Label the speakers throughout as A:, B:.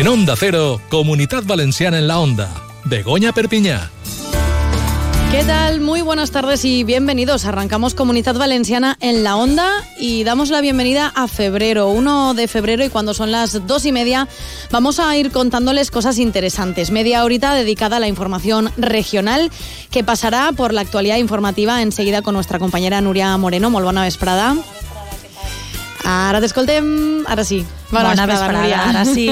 A: En Onda Cero, Comunidad Valenciana en la Onda. Begoña Perpiñá.
B: ¿Qué tal? Muy buenas tardes y bienvenidos. Arrancamos Comunidad Valenciana en la onda y damos la bienvenida a febrero, 1 de febrero y cuando son las dos y media vamos a ir contándoles cosas interesantes. Media horita dedicada a la información regional que pasará por la actualidad informativa enseguida con nuestra compañera Nuria Moreno. Molt bona vesprada. Ara t'escoltem, ara sí.
C: Bona, Bona vesprada, vesprada, ara sí.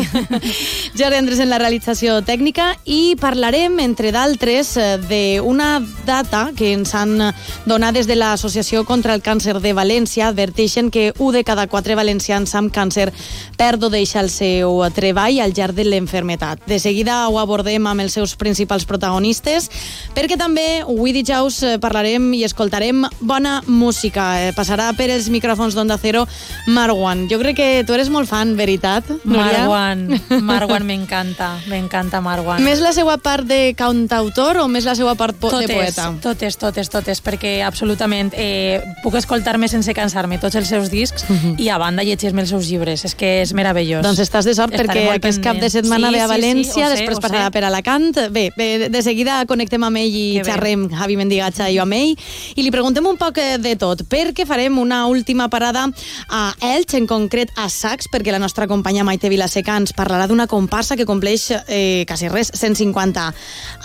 B: Jordi Andrés en la realització tècnica i parlarem, entre d'altres, d'una data que ens han donat des de l'Associació contra el Càncer de València. Adverteixen que un de cada quatre valencians amb càncer perd o deixa el seu treball al llarg de l'enfermetat. De seguida ho abordem amb els seus principals protagonistes, perquè també avui dijous parlarem i escoltarem bona música. Passarà per els micròfons d'Onda Cero Marwan. Jo crec que tu eres molt fan veritat, Núria?
C: Marwan, Marwan m'encanta, m'encanta Marwan.
B: Més la seva part de cantautor o més la seva part po
C: totes,
B: de poeta?
C: Totes, totes, totes, perquè absolutament eh, puc escoltar-me sense cansar-me tots els seus discs uh -huh. i a banda llegir-me els seus llibres, és que és meravellós.
B: Doncs estàs de sort Estaré perquè aquest cap de setmana sí, ve a València, sí, sí, després sé, passarà per Alacant. Bé, bé, de seguida connectem amb ell i que xerrem, bé. Javi Mendigatxa i jo amb ell, i li preguntem un poc de tot, perquè farem una última parada a Elx, en concret a Sacs, perquè la nostra companya Maite Vilaseca ens parlarà d'una comparsa que compleix eh, quasi res, 150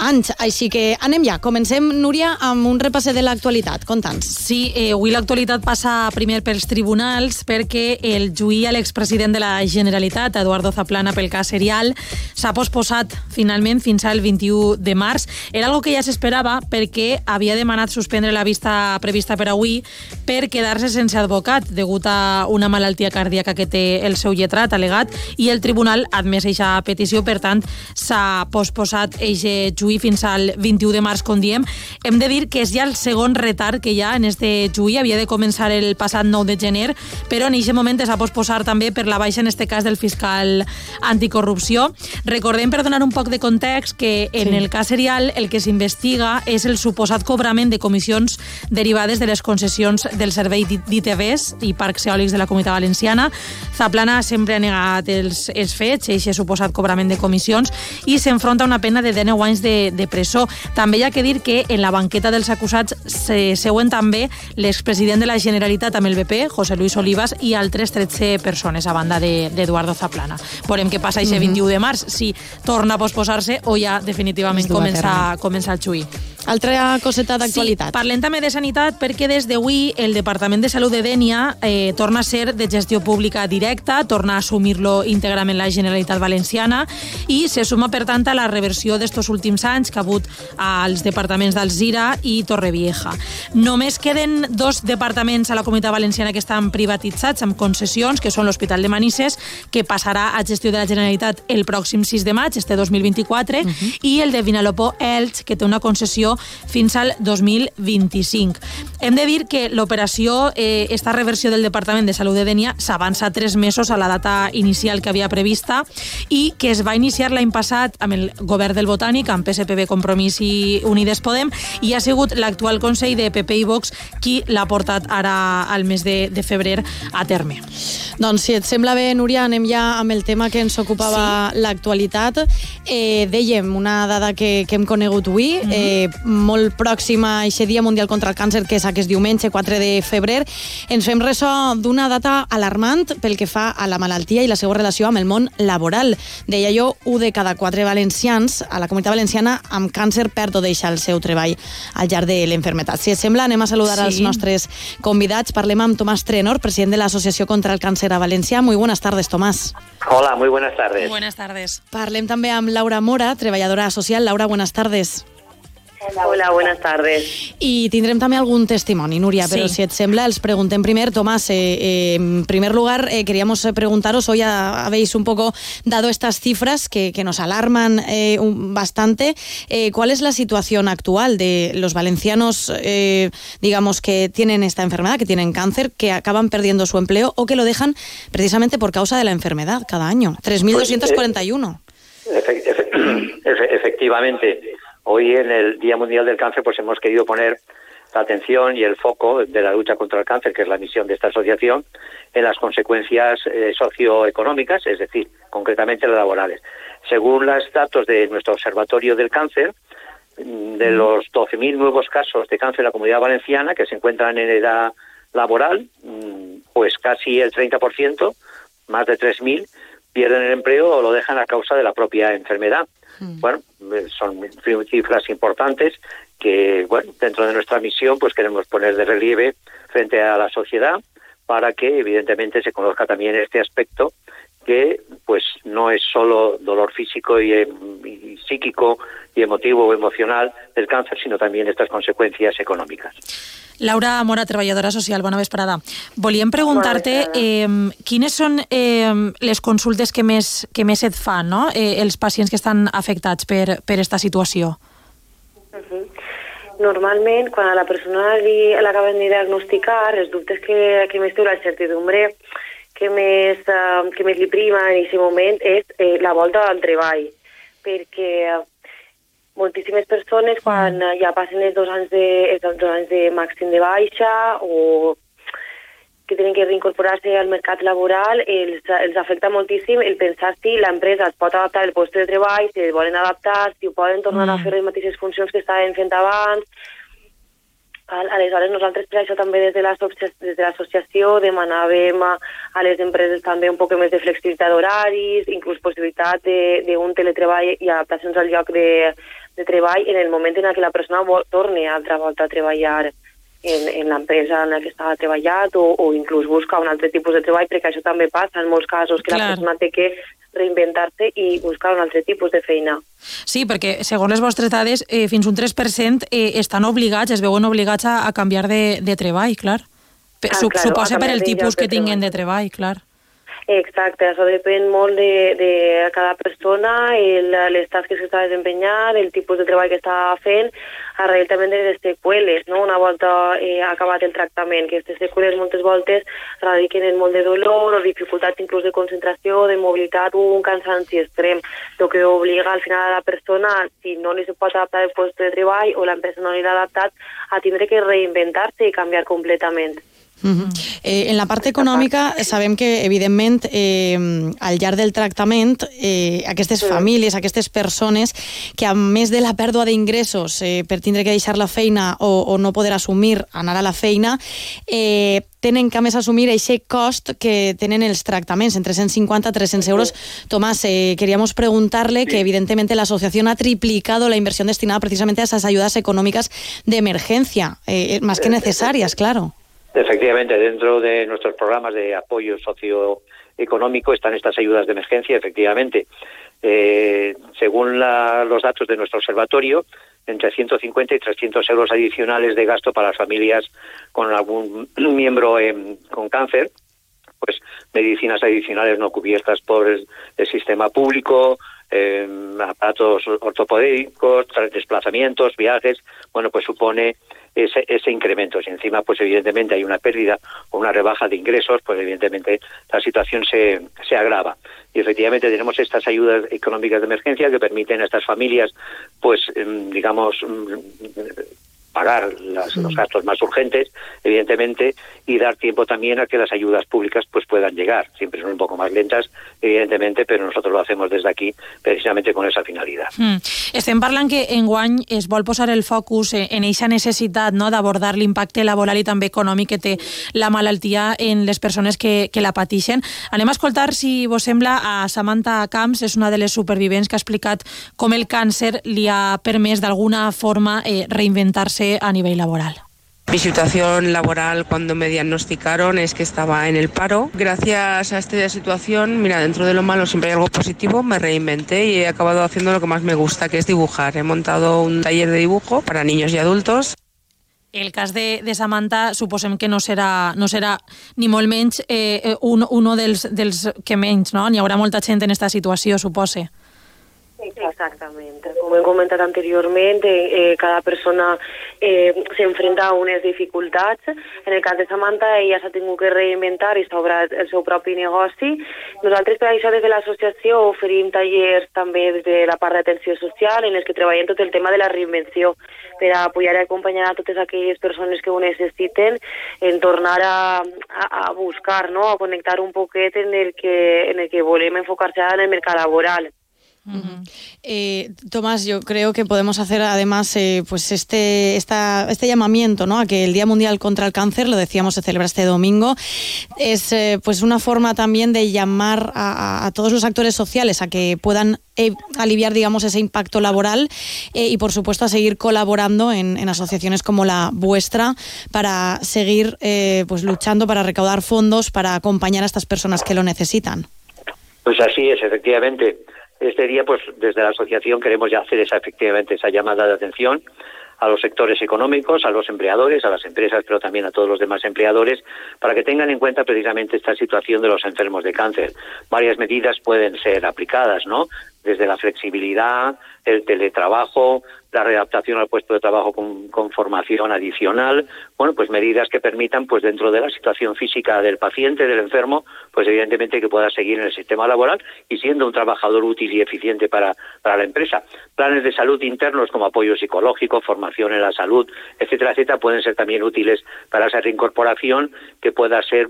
B: anys. Així que anem ja. Comencem, Núria, amb un repasset de l'actualitat. Conta'ns.
C: Sí, eh, avui l'actualitat passa primer pels tribunals perquè el juí a l'expresident de la Generalitat, Eduardo Zaplana, pel cas serial, s'ha posposat finalment fins al 21 de març. Era algo que ja s'esperava perquè havia demanat suspendre la vista prevista per avui per quedar-se sense advocat degut a una malaltia cardíaca que té el seu lletrat alegat i el tribunal ha admès aquesta petició, per tant s'ha posposat aquest juí fins al 21 de març, com diem. Hem de dir que és ja el segon retard que hi ha en este juí, havia de començar el passat 9 de gener, però en aquest moment s'ha posposat també per la baixa, en este cas, del fiscal anticorrupció. Recordem, per donar un poc de context, que en sí. el cas serial el que s'investiga és el suposat cobrament de comissions derivades de les concessions del servei d'ITVs i parcs eòlics de la Comunitat Valenciana. Zaplana sempre ha negat els, els fets, aquest suposat cobrament de comissions, i s'enfronta a una pena de 19 anys de, de presó. També hi ha que dir que en la banqueta dels acusats se seuen també l'expresident de la Generalitat amb el BP, José Luis Olivas, i altres 13 persones a banda d'Eduardo de, Zaplana. Veurem què passa aquest 21 de març, si torna a posposar-se o ja definitivament comença, comença el xuí.
B: Altra coseta d'actualitat.
C: Sí, parlem també de sanitat perquè des d'avui el Departament de Salut de Dènia eh, torna a ser de gestió pública directa, torna a assumir-lo íntegrament la Generalitat Valenciana i se suma, per tant, a la reversió d'estos últims anys que ha hagut als departaments d'Alzira i Torrevieja. Només queden dos departaments a la Comunitat Valenciana que estan privatitzats amb concessions, que són l'Hospital de Manises, que passarà a gestió de la Generalitat el pròxim 6 de maig, este 2024, uh -huh. i el de Vinalopó Elx, que té una concessió fins al 2025. Hem de dir que l'operació, eh, esta reversió del Departament de Salut de Dènia, s'avança tres mesos a la data inicial que havia prevista i que es va iniciar l'any passat amb el govern del Botànic, amb PSPB, Compromís i Unides Podem, i ha sigut l'actual Consell de PP i Vox qui l'ha portat ara al mes de, de febrer a terme.
B: Doncs si et sembla bé, Núria, anem ja amb el tema que ens ocupava sí. l'actualitat. Eh, dèiem una dada que, que hem conegut avui, mm -hmm. eh, molt pròxima a aquest Dia Mundial contra el Càncer, que és aquest diumenge, 4 de febrer, ens fem ressò d'una data alarmant pel que fa a la malaltia i la seva relació amb el món laboral. Deia jo, un de cada quatre valencians a la comunitat valenciana amb càncer perd o deixa el seu treball al llarg de l'enfermetat. Si et sembla, anem a saludar sí. els nostres convidats. Parlem amb Tomàs Trenor, president de l'Associació contra el Càncer a València. Muy buenas tardes, Tomàs.
D: Hola, muy buenas tardes.
C: Buenas tardes.
B: Parlem també amb Laura Mora, treballadora social. Laura, buenas tardes.
E: Hola, buenas tardes.
B: I tindrem també algun testimoni, Núria, pero sí. si et sembla, els preguntem primer. Tomás, eh, eh, en primer lugar, eh, queríamos preguntaros, hoy habéis un poco dado estas cifras que, que nos alarman eh, un, bastante. Eh, ¿Cuál es la situación actual de los valencianos, eh, digamos, que tienen esta enfermedad, que tienen cáncer, que acaban perdiendo su empleo o que lo dejan precisamente por causa de la enfermedad cada año? 3.241.
D: Pues, efectivamente. Hoy en el Día Mundial del Cáncer pues hemos querido poner la atención y el foco de la lucha contra el cáncer, que es la misión de esta asociación, en las consecuencias eh, socioeconómicas, es decir, concretamente las laborales. Según los datos de nuestro Observatorio del Cáncer, mm, de los 12.000 nuevos casos de cáncer en la comunidad valenciana que se encuentran en edad laboral, mm, pues casi el 30%, más de 3.000, pierden el empleo o lo dejan a causa de la propia enfermedad. Mm. Bueno, eh, son cifras importantes que, bueno, dentro de nuestra misión, pues queremos poner de relieve frente a la sociedad para que, evidentemente, se conozca también este aspecto que, pues, no es solo dolor físico y, y psíquico y emotivo o emocional del cáncer, sino también estas consecuencias econòmiques.
C: Laura Mora, treballadora social, bona vesprada. Volíem preguntar-te eh, quines són eh, les consultes que més, que més et fan no? eh, els pacients que estan afectats per, per esta situació?
E: Uh -huh. Normalment, quan a la persona li l'acaben de diagnosticar, els dubtes que, que més té la certidumbre que més, uh, que més li prima en aquest moment és eh, la volta al treball, perquè moltíssimes persones quan mm. ja passen els dos anys de, els dos anys de màxim de baixa o que tenen que reincorporar-se al mercat laboral, els, els afecta moltíssim el pensar si l'empresa es pot adaptar el lloc de treball, si es volen adaptar, si ho poden tornar mm. a fer les mateixes funcions que estaven fent abans. Aleshores, nosaltres per això també des de l'associació demanàvem a, a les empreses també un poc més de flexibilitat d'horaris, inclús possibilitat d'un teletreball i adaptacions al lloc de, de treball en el moment en què la persona vol, torni altra volta a treballar en, en l'empresa en la que estava treballat o, o inclús buscar un altre tipus de treball, perquè això també passa en molts casos, que Clar. la persona té que reinventar-se i buscar un altre tipus de feina.
C: Sí, perquè segons les vostres dades, eh, fins un 3% eh, estan obligats, es veuen obligats a, a canviar de, de treball, clar. Ah, claro, Suposa per el tipus que tinguin de treball, clar.
E: Exacte, això depèn molt de, de cada persona, el, les tasques que està desempenyant, el tipus de treball que està fent, arrel també de les seqüeles, no? una volta eh, acabat el tractament, que aquestes seqüeles moltes voltes radiquen en molt de dolor o dificultats inclús de concentració, de mobilitat o un cansanci extrem, el que obliga al final a la persona, si no li se pot adaptar el lloc de treball o l'empresa no li l'ha adaptat, a tindre que reinventar-se i canviar completament.
B: Uh -huh. eh, en la part econòmica sabem que, evidentment, eh, al llarg del tractament, eh, aquestes sí. famílies, aquestes persones que, a més de la pèrdua d'ingressos eh, per tindre que deixar la feina o, o no poder assumir anar a la feina, eh, tenen que, a més, assumir aquest cost que tenen els tractaments, entre 150 i 300 euros. Tomás, eh, queríamos preguntarle sí. que, evidentemente, la asociación ha triplicado la inversión destinada precisamente a esas ayudas económicas de emergencia, eh, más que necesarias, claro.
D: Efectivamente, dentro de nuestros programas de apoyo socioeconómico están estas ayudas de emergencia, efectivamente. Eh, según los datos de nuestro observatorio, entre 150 y 300 euros adicionales de gasto para las familias con algún miembro con cáncer, pues medicinas adicionales no cubiertas por el, sistema público, eh, aparatos ortopédicos, desplazamientos, viajes, bueno, pues supone ese, ese incremento. Si encima, pues evidentemente hay una pérdida o una rebaja de ingresos, pues evidentemente la situación se, se agrava. Y efectivamente tenemos estas ayudas económicas de emergencia que permiten a estas familias, pues, em, digamos, mm, pagar las, los gastos más urgentes, evidentemente, y dar tiempo también a que las ayudas públicas pues puedan llegar. Siempre son un poco más lentas, evidentemente, pero nosotros lo hacemos desde aquí precisamente con esa finalidad.
C: Mm. Estem parlant que enguany es vol posar el focus en aquesta necessitat no, d'abordar l'impacte laboral i també econòmic que té la malaltia en les persones que, que la pateixen. Anem a escoltar, si vos sembla, a Samantha Camps, és una de les supervivents que ha explicat com el càncer li ha permès d'alguna forma eh, reinventar-se a nivel laboral.
F: Mi situación laboral cuando me diagnosticaron es que estaba en el paro. Gracias a esta situación, mira, dentro de lo malo siempre hay algo positivo, me reinventé y he acabado haciendo lo que más me gusta, que es dibujar. He montado un taller de dibujo para niños y adultos.
C: El cas de, de Samantha suposem que no serà, no serà ni molt menys eh, eh un, uno dels, dels que menys, no? N'hi haurà molta gent en aquesta situació, supose.
E: Exactamente. Como he comentat anteriorment, eh, cada persona eh, s'enfrenta a unes dificultats. En el cas de Samantha, ella s'ha tingut que reinventar i s'ha obrat el seu propi negoci. Nosaltres, per això, des de l'associació oferim tallers també des de la part d'atenció social en els que treballem tot el tema de la reinvenció per a apoyar i acompanyar a totes aquelles persones que ho necessiten en tornar a, a, a buscar, no? a connectar un poquet en el que, en el que volem enfocar-se en el mercat laboral.
B: Uh -huh. eh, Tomás, yo creo que podemos hacer además eh, pues este, esta, este llamamiento ¿no? a que el Día Mundial contra el Cáncer, lo decíamos, se celebra este domingo, es eh, pues una forma también de llamar a, a, todos los actores sociales a que puedan eh, aliviar digamos ese impacto laboral eh, y por supuesto a seguir colaborando en, en, asociaciones como la vuestra para seguir eh, pues luchando para recaudar fondos para acompañar a estas personas que lo necesitan.
D: Pues así es, efectivamente este día, pues desde la asociación queremos ya hacer esa efectivamente esa llamada de atención a los sectores económicos, a los empleadores, a las empresas, pero también a todos los demás empleadores, para que tengan en cuenta precisamente esta situación de los enfermos de cáncer. Varias medidas pueden ser aplicadas, ¿no? Desde la flexibilidad, el teletrabajo, la readaptación al puesto de trabajo con, con, formación adicional, bueno, pues medidas que permitan, pues dentro de la situación física del paciente, del enfermo, pues evidentemente que pueda seguir en el sistema laboral y siendo un trabajador útil y eficiente para, para la empresa. Planes de salud internos como apoyo psicológico, formación en la salud, etcétera, etcétera, pueden ser también útiles para esa reincorporación que pueda ser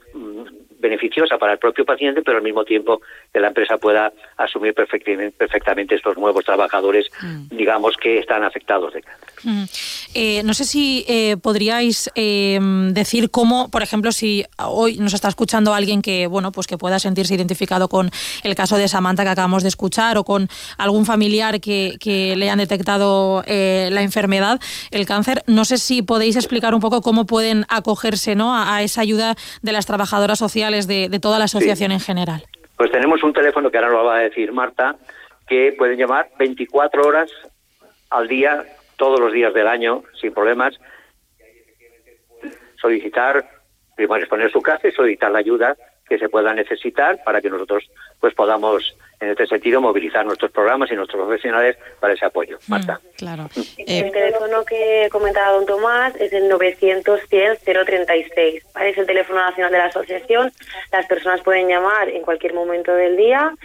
D: beneficiosa para el propio paciente, pero al mismo tiempo que la empresa pueda asumir perfectamente, perfectamente estos nuevos trabajadores, mm. digamos, que están afectados de cáncer.
C: Mm. Eh, no sé si eh, podríais eh, decir cómo, por ejemplo, si hoy nos está escuchando alguien que, bueno, pues que pueda sentirse identificado con el caso de Samantha que acabamos de escuchar o con algún familiar que, que le han detectado la enfermedad, el cáncer, no sé si podéis explicar un poco cómo pueden acogerse ¿no? a, a esa ayuda de las trabajadoras sociales de, de toda la asociación sí. en general?
D: Pues tenemos un teléfono que ahora lo va a decir Marta, que pueden llamar 24 horas al día, todos los días del año, sin problemas, solicitar, primero exponer su caso y solicitar la ayuda que se pueda necesitar para que nosotros pues podamos en este sentido movilizar nuestros programas y nuestros profesionales para ese apoyo. Marta.
B: Mm, claro.
E: El teléfono que comentaba don Tomás es el 900-100-036. Es el teléfono nacional de la asociación. Las personas pueden llamar en cualquier momento del día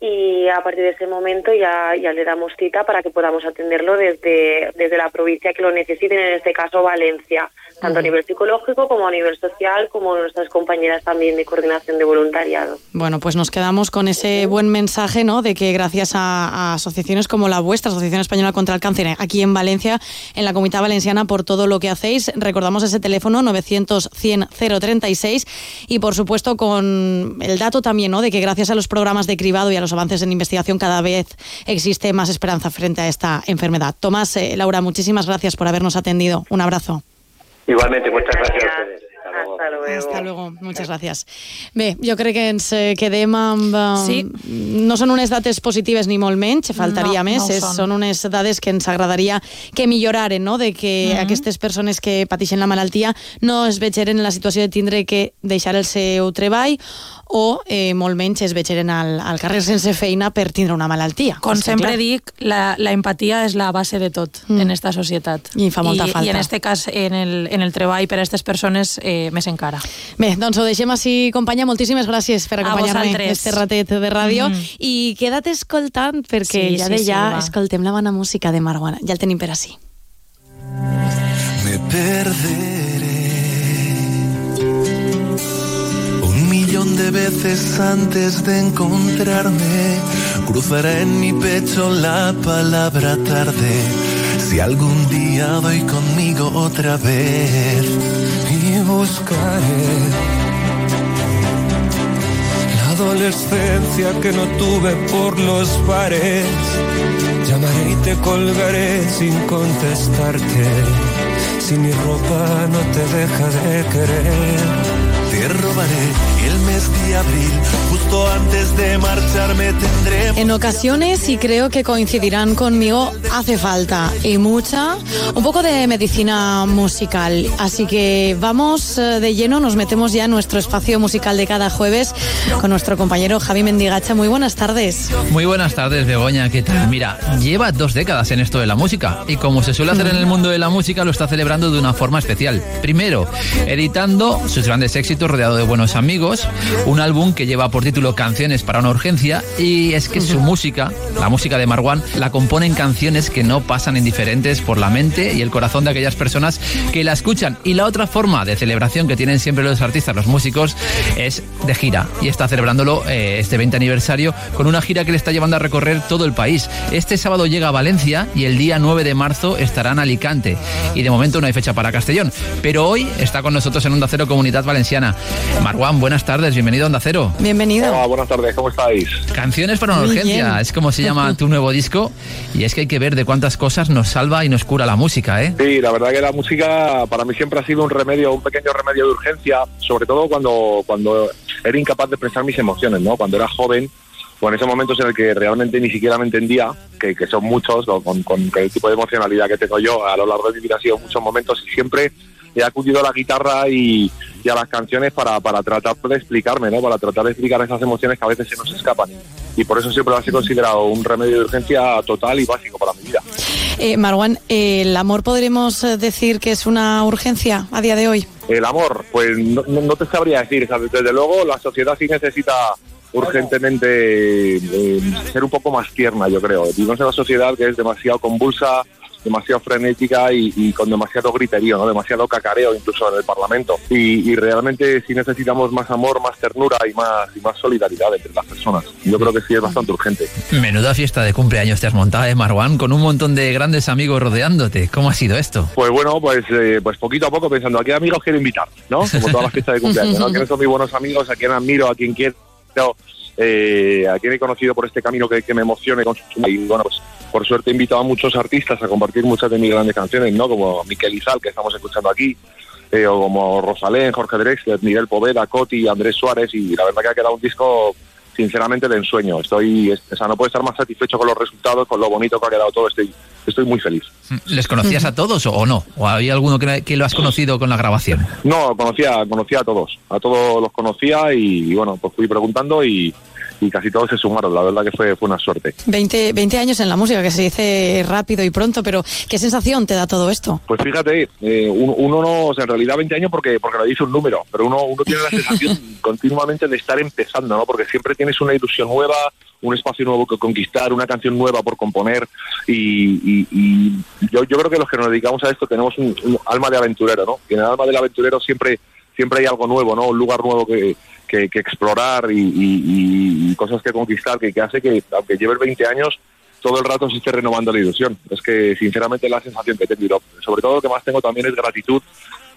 E: y a partir de ese momento ya, ya le damos cita para que podamos atenderlo desde, desde la provincia que lo necesiten, en este caso Valencia, tanto a nivel psicológico como a nivel social, como nuestras compañeras también de coordinación de voluntariado.
B: Bueno, pues nos quedamos con ese buen mensaje, ¿no? De que gracias a, a asociaciones como la vuestra, Asociación Española contra el Cáncer, aquí en Valencia, en la Comunidad Valenciana, por todo lo que hacéis. Recordamos ese teléfono 900-100-036 y, por supuesto, con el dato también, ¿no? De que gracias a los programas de cribado y a los avances en investigación cada vez existe más esperanza frente a esta enfermedad. Tomás, eh, Laura, muchísimas gracias por habernos atendido. Un abrazo.
D: Igualmente, muchas gràcies a ustedes.
E: Hasta luego.
B: Hasta luego. Muchas gràcies. Bé, jo crec que ens quedem amb...
C: Sí.
B: No són unes dates positives ni molt menys, faltaria
C: No,
B: més,
C: no
B: és,
C: són.
B: són unes dades que ens agradaria que milloraren, no? de que
C: Mhm.
B: aquestes persones que pateixen la malaltia no es vegeren en la situació de tindre que deixar el seu treball o eh, molt menys es vegeren al, al carrer sense feina per tindre una malaltia.
C: Com
B: Està
C: sempre
B: clar.
C: dic, la, la empatia és la base de tot
B: Mm.
C: en esta societat.
B: I fa molta
C: I,
B: falta.
C: I en este cas, en el, en el treball per a aquestes persones, eh, més encara.
B: Bé, doncs ho deixem així, companya. Moltíssimes gràcies per
C: A
B: acompanyar-me este ratet de ràdio.
C: Mm.
B: I queda't escoltant, perquè
C: Sí,
B: ja
C: sí,
B: de
C: sí,
B: ja
C: va.
B: escoltem la bona música de Marwana. Ja el tenim per així.
G: me perderé un millón de veces antes de encontrarme. Cruzará en mi pecho la palabra tarde. Si algún día doy conmigo otra vez y buscaré la adolescencia que no tuve por los bares. Llamaré y te colgaré sin contestarte. Si mi ropa no te deja de querer. te robaré el mes de abril, justo antes de marcharme tendré...
B: En ocasiones, y creo que coincidirán conmigo, hace falta, y mucha, un poco de medicina musical. Así que vamos eh, de lleno, nos metemos ya en nuestro espacio musical de cada jueves con nuestro compañero Javi Mendigacha. Muy buenas tardes.
H: Muy buenas tardes, Begoña. ¿Qué tal? Mira, lleva dos décadas en esto de la música y como se suele hacer en el mundo de la música, lo está celebrando de una forma especial. Primero, editando sus grandes éxitos rodeado de buenos amigos, un álbum que lleva por título Canciones para una urgencia y es que su música, la música de Marwan, la componen canciones que no pasan indiferentes por la mente y el corazón de aquellas personas que la escuchan. Y la otra forma de celebración que tienen siempre los artistas, los músicos, es de gira y está celebrándolo eh, este 20 aniversario con una gira que le está llevando a recorrer todo el país. Este sábado llega a Valencia y el día 9 de marzo estará en Alicante y de momento no hay fecha para Castellón, pero hoy está con nosotros en Onda Cero Comunidad Valenciana. Marwan, buenas tardes, bienvenido a Onda Cero.
B: Bienvenido.
I: Hola, buenas tardes, ¿cómo estáis?
H: Canciones para una
B: Muy
H: urgencia,
B: bien.
H: es como se llama tu nuevo disco y es que hay que ver de cuántas cosas nos salva y nos cura la música, ¿eh?
I: Sí, la verdad que la música para mí siempre ha sido un remedio, un pequeño remedio de urgencia, sobre todo cuando, cuando era incapaz de expresar mis emociones, ¿no? Cuando era joven, o en esos momentos en el que realmente ni siquiera me entendía, que, que son muchos, con, con el tipo de emocionalidad que tengo yo a lo largo de mi vida ha sido muchos momentos y siempre he acudido a la guitarra y, y a las canciones para, para tratar de explicarme, ¿no? Para tratar de explicar esas emociones que a veces se nos escapan. Y por eso siempre las he considerado un remedio de urgencia total y básico para mi vida.
B: Eh, Marwan, ¿el amor podremos eh, decir que es una urgencia a día de hoy?
I: El amor, pues no, no- no te sabría decir. ¿sabes? Desde luego, la sociedad sí necesita urgentemente eh, ser un poco más tierna, yo creo. Vivimos en una sociedad que es demasiado convulsa, demasiado frenética y, y con demasiado griterío, ¿no? demasiado cacareo incluso en el Parlamento. Y, y realmente sí necesitamos más amor, más ternura y más, y más solidaridad entre las personas. Yo creo que sí es bastante urgente.
H: Menuda fiesta de cumpleaños te has montado, ¿eh, Marwan? Con un montón de grandes amigos rodeándote. ¿Cómo ha sido esto?
I: Pues bueno, pues, eh, pues poquito a poco pensando a qué amigos quiero invitar, ¿no? Como todas las fiestas de cumpleaños, ¿no? ¿Quiénes son mis buenos amigos? ¿A quién admiro? ¿A quién quiero? Eh, ¿A quién he conocido por este camino que, que me emocione? con su- Y bueno, pues por suerte he invitado a muchos artistas a compartir muchas de mis grandes canciones, ¿no? Como Miquel Izal, que estamos escuchando aquí, eh, o como Rosalén, Jorge Drexler, Miguel Poveda, Coti, Andrés Suárez, y la verdad que ha quedado un disco sinceramente de ensueño. Estoy, o sea, no puedo estar más satisfecho con los resultados, con lo bonito que ha quedado todo. Estoy, estoy muy feliz.
H: ¿Les conocías a todos o, no? ¿O había alguno que, que lo has conocido con la grabación?
I: No, conocía, conocía a todos, a todos los conocía y, y bueno, pues fui preguntando y, y casi todos se sumaron. La verdad que fue, fue una suerte.
B: 20, 20 años en la música, que se dice rápido y pronto, pero ¿qué sensación te da todo esto?
I: Pues fíjate, eh, un- uno no, o sea, en realidad 20 años porque porque lo dice un número, pero uno, uno tiene la sensación continuamente de estar empezando, ¿no? Porque siempre tienes una ilusión nueva, un espacio nuevo que conquistar, una canción nueva por componer y, y- y yo, yo creo que los que nos dedicamos a esto tenemos un, un alma de aventurero, ¿no? Y en el alma del aventurero siempre siempre hay algo nuevo, ¿no? Un lugar nuevo que, que, que explorar y, y- cosas que conquistar que, hace que, aunque lleves 20 años, todo el rato se esté renovando la ilusión. Es que, sinceramente, la sensación que tengo, sobre todo lo que más tengo también es gratitud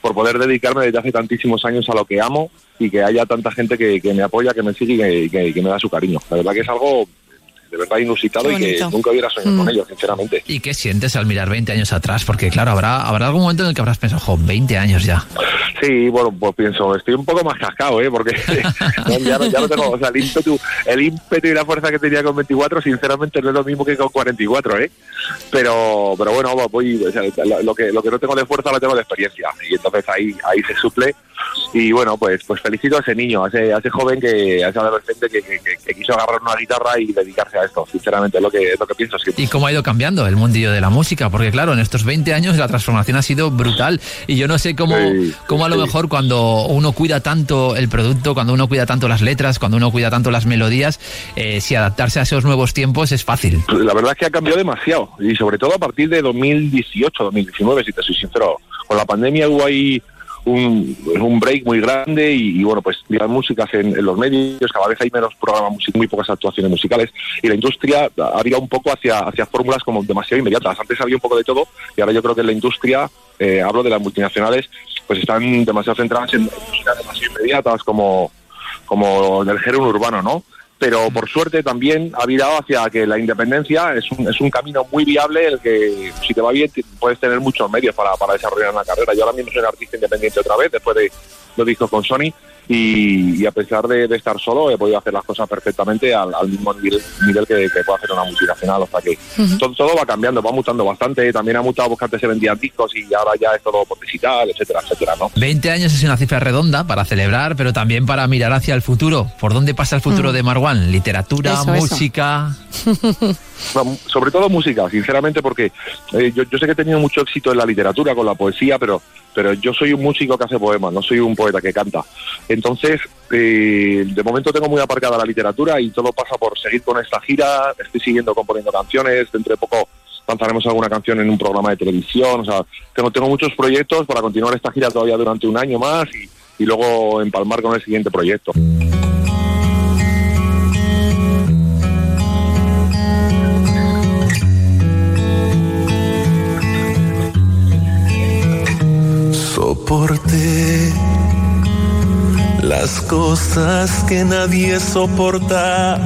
I: por poder dedicarme desde hace tantísimos años a lo que amo y que haya tanta gente que, que me apoya, que me sigue y que, que- que me da su cariño. La verdad que es algo de verdad inusitado y que nunca hubiera soñado con ello, sinceramente.
H: ¿Y qué sientes al mirar 20 años atrás? Porque claro, habrá, habrá algún momento en el que habrás pensado, jo, 20 años ya.
I: Sí, bueno, pues pienso, estoy un poco más cascado, ¿eh? Porque ya, no- ya no tengo, o sea, el ímpetu, el ímpetu y la fuerza que tenía con 24, sinceramente no es lo mismo que con 44, ¿eh? Pero, pero bueno, voy, o sea, lo, lo que, lo que no tengo de fuerza lo tengo de experiencia y entonces ahí, ahí se suple y bueno, pues, pues felicito a ese niño, a ese, a ese joven que, a ese adolescente que, que- que- que quiso agarrar una guitarra y dedicarse a esto, sinceramente, es lo que, es lo que pienso.
H: ¿Y cómo ha ido cambiando el mundillo de la música? Porque claro, en estos 20 años la transformación ha sido brutal y yo no sé cómo,
I: Sí,
H: cómo a lo
I: sí.
H: mejor cuando uno cuida tanto el producto, cuando uno cuida tanto las letras, cuando uno cuida tanto las melodías, eh, si adaptarse a esos nuevos tiempos es fácil.
I: La verdad es que ha cambiado demasiado y sobre todo a partir de 2018, 2019, si te soy sincero. Con la pandemia hubo ahí un, un break muy grande y, y, bueno, pues las músicas en, en los medios, cada vez hay menos programas muy pocas actuaciones musicales y la industria ha virado un poco hacia, hacia fórmulas como demasiado inmediatas. Antes había un poco de todo y ahora yo creo que la industria, eh, hablo de las multinacionales, pues están demasiado centradas en músicas demasiado inmediatas como, como del género urbano, ¿no? Pero por suerte también ha virado hacia que la independencia es un, es un camino muy viable el que si te va bien puedes tener muchos medios para, para desarrollar una carrera. Yo ahora mismo soy un artista independiente otra vez después de los discos con Sony y, y a pesar de, de estar solo he podido hacer las cosas perfectamente al, al mismo nivel, nivel que, que puede hacer una multinacional. O sea que todo, todo va cambiando, va mutando bastante. También ha mutado porque antes se vendían discos y ahora ya es todo por digital, etcétera, etcétera, ¿no?
H: 20 años es una cifra redonda para celebrar, pero también para mirar hacia el futuro. ¿Por dónde pasa el futuro de Marwan? ¿Literatura,
B: Eso, eso.
H: música?
I: No, sobre todo música, sinceramente, porque eh, yo, yo sé que he tenido mucho éxito en la literatura, con la poesía, pero, pero yo soy un músico que hace poemas, no soy un poeta que canta. Entonces, eh, de momento tengo muy aparcada la literatura y todo pasa por seguir con esta gira, estoy siguiendo componiendo canciones, dentro de poco lanzaremos alguna canción en un programa de televisión, o sea, tengo, tengo muchos proyectos para continuar esta gira todavía durante un año más y, y luego empalmar con el siguiente proyecto.
G: Soporté las cosas que nadie soporta.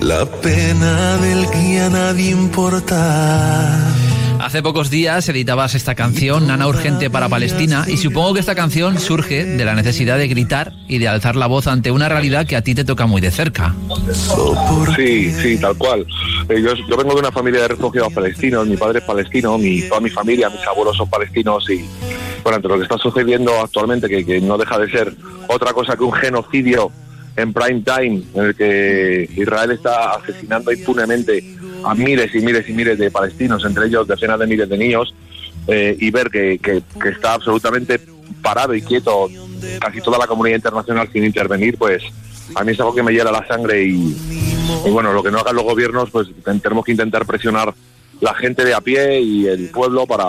G: La pena del que a nadie importa.
H: Hace pocos días editabas esta canción, Nana Urgente para Palestina, y supongo que esta canción surge de la necesidad de gritar y de alzar la voz ante una realidad que a ti te toca muy de cerca.
I: Sí, sí, tal cual. Eh, yo, vengo de una familia de refugiados palestinos, mi padre es palestino, mi, toda mi familia, mis abuelos son palestinos y, bueno, ante lo que está sucediendo actualmente, que no deja de ser otra cosa que un genocidio en prime time, en el que Israel está asesinando impunemente a miles y miles y miles de palestinos, entre ellos decenas de miles de niños, eh, y ver que, que- está absolutamente parado y quieto casi toda la comunidad internacional sin intervenir, pues a mí es algo que me hiela la sangre y, y bueno, lo que no hagan los gobiernos, pues tenemos que intentar presionar la gente de a pie y el pueblo para,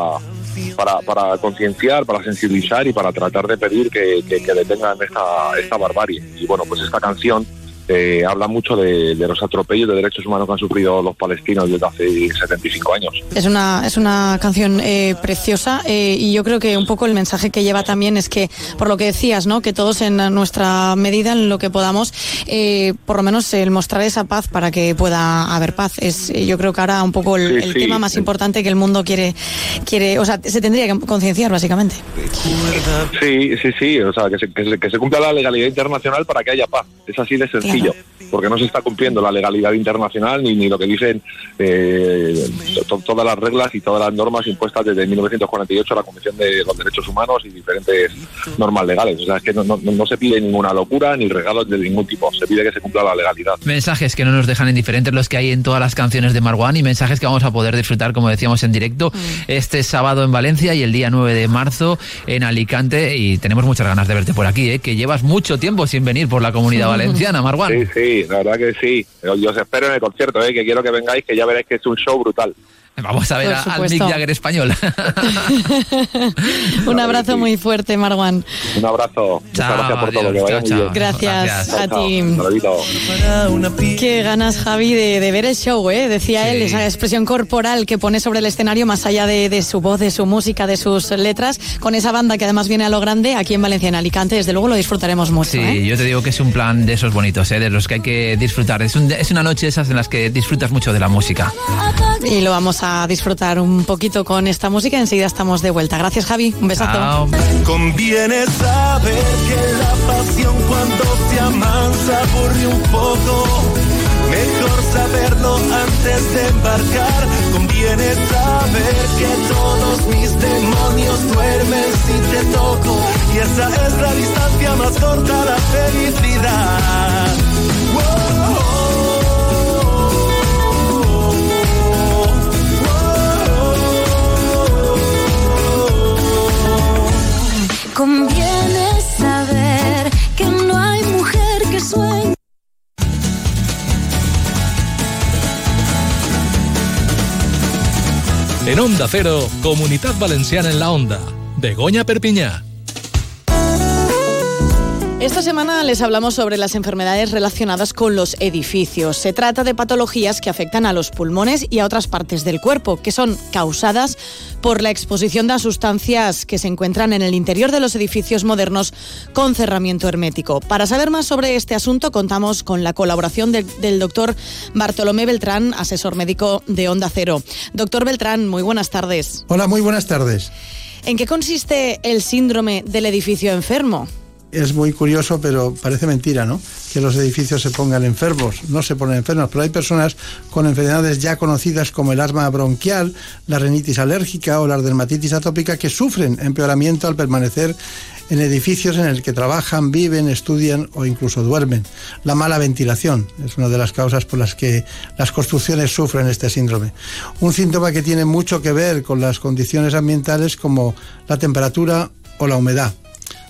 I: para, para concienciar, para sensibilizar y para tratar de pedir que, que- detengan esta, esta barbarie. Y bueno, pues esta canción eh, habla mucho de, de los atropellos de derechos humanos que han sufrido los palestinos desde hace 75 años.
B: Es una, es una canción eh, preciosa eh, y yo creo que un poco el mensaje que lleva también es que, por lo que decías, ¿no? que todos en nuestra medida, en lo que podamos, eh, por lo menos el mostrar esa paz para que pueda haber paz. Es eh, yo creo que ahora un poco el,
I: Sí,
B: el
I: sí.
B: tema más importante que el mundo quiere, quiere o sea, se tendría que concienciar básicamente.
I: Sí, sí, sí, o sea, que se, que se- que se cumpla la legalidad internacional para que haya paz. Es así de sencillo, porque no se está cumpliendo la legalidad internacional ni, ni lo que dicen eh, to- todas las reglas y todas las normas impuestas desde 1948 a la Convención de los Derechos Humanos y diferentes normas legales. O sea, es que no, no- no se pide ninguna locura ni regalos de ningún tipo, se pide que se cumpla la legalidad.
H: Mensajes que no nos dejan indiferentes los que hay en todas las canciones de Marwan y mensajes que vamos a poder disfrutar, como decíamos, en directo este sábado en Valencia y el día 9 de marzo en Alicante. Y tenemos muchas ganas de verte por aquí, ¿eh? que llevas mucho tiempo sin venir por la comunidad valenciana, Marwan.
I: Sí, sí, la verdad que sí. Yo os espero en el concierto, ¿eh? que quiero que vengáis, que ya veréis que es un show brutal.
H: Vamos a ver a- al. Mick Jagger español.
B: un abrazo muy fuerte, Marwan.
I: Un abrazo. Muchas
H: Chao,
I: gracias por todo,
H: adiós,
I: que vaya
H: chao, chao.
B: Gracias,
H: Gracias.
B: a
I: Chao,
B: ti. Qué ganas, Javi, de, de ver el show, ¿eh? Decía
H: Sí.
B: él, esa expresión corporal que pone sobre el escenario, más allá de, de su voz, de su música, de sus letras, con esa banda que además viene a lo grande, aquí en Valencia, en Alicante, desde luego lo disfrutaremos mucho,
H: Sí,
B: ¿eh?
H: yo te digo que es un plan de esos bonitos, ¿eh? de los que hay que disfrutar. Es, un- es una noche esas en las que disfrutas mucho de la música.
B: Y lo vamos a disfrutar un poquito con esta música, enseguida estamos de vuelta. Gracias, Javi, un besazo.
H: Chao.
G: Conviene saber que la pasión cuando se amansa aburre un poco. Mejor saberlo antes de embarcar. Conviene saber que todos mis demonios duermen si te toco. Y esa es la distancia más corta a la felicidad.
J: Conviene saber que no hay mujer que sueñe.
A: En Onda Cero, Comunidad Valenciana en la Onda. Begoña Perpiñá.
B: Esta semana les hablamos sobre las enfermedades relacionadas con los edificios. Se trata de patologías que afectan a los pulmones y a otras partes del cuerpo, que son causadas por la exposición de sustancias que se encuentran en el interior de los edificios modernos con cerramiento hermético. Para saber más sobre este asunto, contamos con la colaboración del, del doctor Bartolomé Beltrán, asesor médico de Onda Cero. Doctor Beltrán, muy buenas tardes.
K: Hola, muy buenas tardes.
B: ¿En qué consiste el síndrome del edificio enfermo?
K: Es muy curioso, pero parece mentira, ¿no? Que los edificios se pongan enfermos. No se ponen enfermos, pero hay personas con enfermedades ya conocidas como el asma bronquial, la rinitis alérgica o la dermatitis atópica que sufren empeoramiento al permanecer en edificios en el que trabajan, viven, estudian o incluso duermen. La mala ventilación es una de las causas por las que las construcciones sufren este síndrome. Un síntoma que tiene mucho que ver con las condiciones ambientales como la temperatura o la humedad.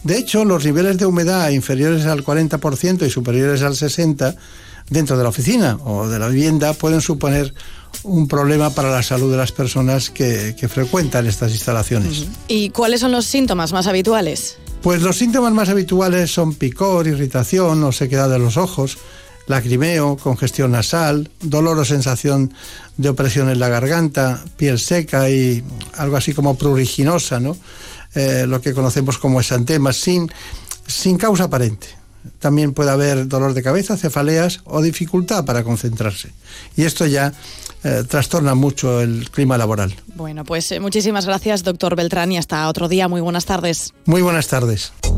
K: De hecho, los niveles de humedad inferiores al 40% y superiores al 60% dentro de la oficina o de la vivienda pueden suponer un problema para la salud de las personas que, que frecuentan estas instalaciones.
B: ¿Y cuáles son los síntomas más habituales?
K: Pues los síntomas más habituales son picor, irritación o sequedad de los ojos, lacrimeo, congestión nasal, dolor o sensación de opresión en la garganta, piel seca y algo así como pruriginosa, ¿no? Eh, lo que conocemos como exantemas, sin, sin causa aparente. También puede haber dolor de cabeza, cefaleas o dificultad para concentrarse. Y esto ya eh, trastorna mucho el clima laboral.
B: Bueno, pues eh, muchísimas gracias, doctor Beltrán, y hasta otro día. Muy buenas tardes.
K: Muy buenas tardes.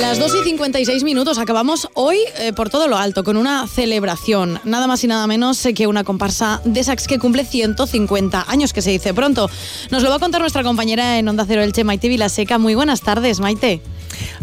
B: Las 2 y 56 minutos acabamos hoy eh, por todo lo alto con una celebración, nada más y nada menos eh, que una comparsa de sax que cumple 150 años, que se dice pronto. Nos lo va a contar nuestra compañera en Onda Cero Elche, Maite Vilaseca. Muy buenas tardes, Maite.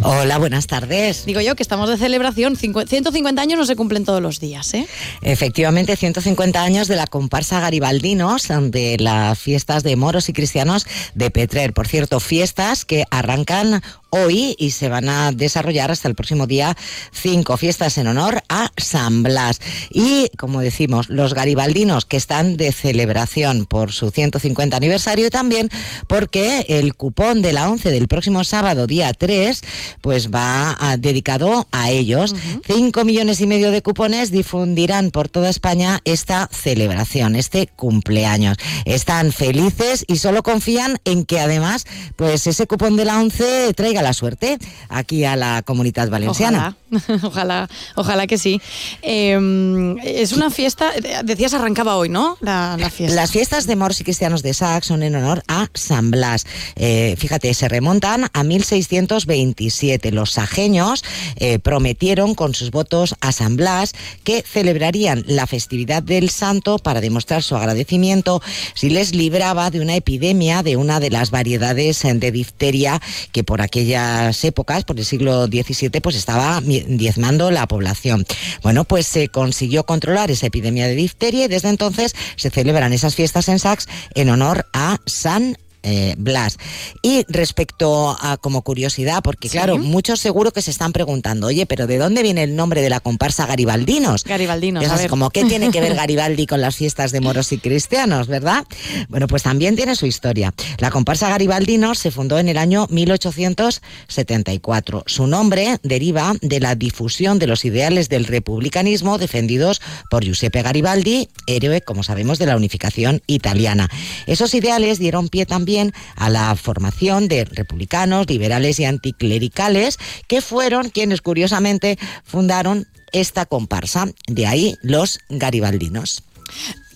L: Hola, buenas tardes.
B: Digo yo que estamos de celebración, Cincu- 150 años no se cumplen todos los días, ¿eh?
L: Efectivamente, 150 años de la comparsa Garibaldinos, de las fiestas de moros y cristianos de Petrer. Por cierto, fiestas que arrancan hoy y se van a desarrollar hasta el próximo día 5 fiestas en honor a San Blas. Y, como decimos, los garibaldinos que están de celebración por su 150 aniversario y también porque el cupón de la 11 del próximo sábado, día 3, pues va a- dedicado a ellos. 5 millones y medio de cupones difundirán por toda España esta celebración, este cumpleaños. Están felices y solo confían en que además, pues ese cupón de la 11 traiga la suerte aquí a la comunidad valenciana.
B: Ojalá, ojalá, ojalá que sí. Eh, es una fiesta, decías arrancaba hoy, ¿no? La, la fiesta.
L: Las fiestas de moros y cristianos de Sac son en honor a San Blas. Eh, fíjate, se remontan a 1627. Los sajeños eh, prometieron con sus votos a San Blas que celebrarían la festividad del santo para demostrar su agradecimiento si les libraba de una epidemia de una de las variedades de difteria que por aquellas épocas, por el siglo XVII, pues estaba diezmando la población. Bueno, pues se consiguió controlar esa epidemia de difteria y desde entonces se celebran esas fiestas en Sax en honor a San eh, Blas. Y respecto a como curiosidad, porque claro, muchos seguro que se están preguntando, oye, pero ¿de dónde viene el nombre de la comparsa Garibaldinos?
B: Garibaldinos,
L: Es como, ¿qué tiene que ver Garibaldi con las fiestas de moros y cristianos, verdad? Bueno, pues también tiene su historia. La comparsa Garibaldinos se fundó en el año 1874. Su nombre deriva de la difusión de los ideales del republicanismo defendidos por Giuseppe Garibaldi, héroe, como sabemos, de la unificación italiana. Esos ideales dieron pie también a la formación de republicanos, liberales y anticlericales, que fueron quienes curiosamente fundaron esta comparsa. De ahí los garibaldinos.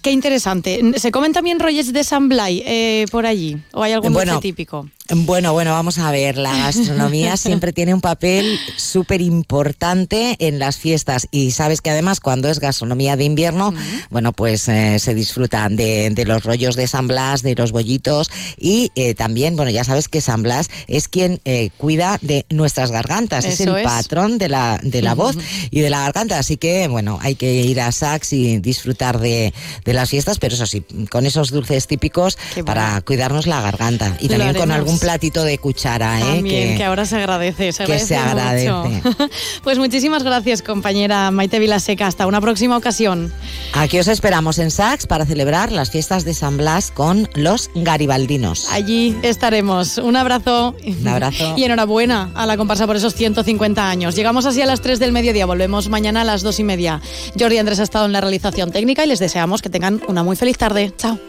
B: Qué interesante. ¿Se comen también rolles de San Blay eh, por allí? ¿O hay algún
L: Bueno,
B: dulce típico?
L: Bueno, bueno, vamos a ver. La gastronomía siempre tiene un papel súper importante en las fiestas. Y sabes que además, cuando es gastronomía de invierno, bueno, pues eh, se disfrutan de, de los rollos de San Blas, de los bollitos. Y eh, también, bueno, ya sabes que San Blas es quien eh, cuida de nuestras gargantas. es el
B: es.
L: patrón de la, de la voz y de la garganta. Así que, bueno, hay que ir a Sax y disfrutar de, de las fiestas, pero eso sí, con esos dulces típicos para cuidarnos la garganta. Y
B: Lo
L: también con algún platito de cuchara, ¿eh?
B: También, que, ahora se agradece, se
L: que
B: agradece
L: se agradece.
B: mucho. pues muchísimas gracias, compañera Maite Vilaseca. Hasta una próxima ocasión.
L: Aquí os esperamos en Sax para celebrar las fiestas de San Blas con los garibaldinos.
B: Allí estaremos. Un abrazo.
L: Un abrazo.
B: Y enhorabuena a la comparsa por esos 150 años. Llegamos así a las 3 del mediodía. Volvemos mañana a las 2 y media. Jordi Andrés ha estado en la realización técnica y les deseamos que tengan una muy feliz tarde. Chao.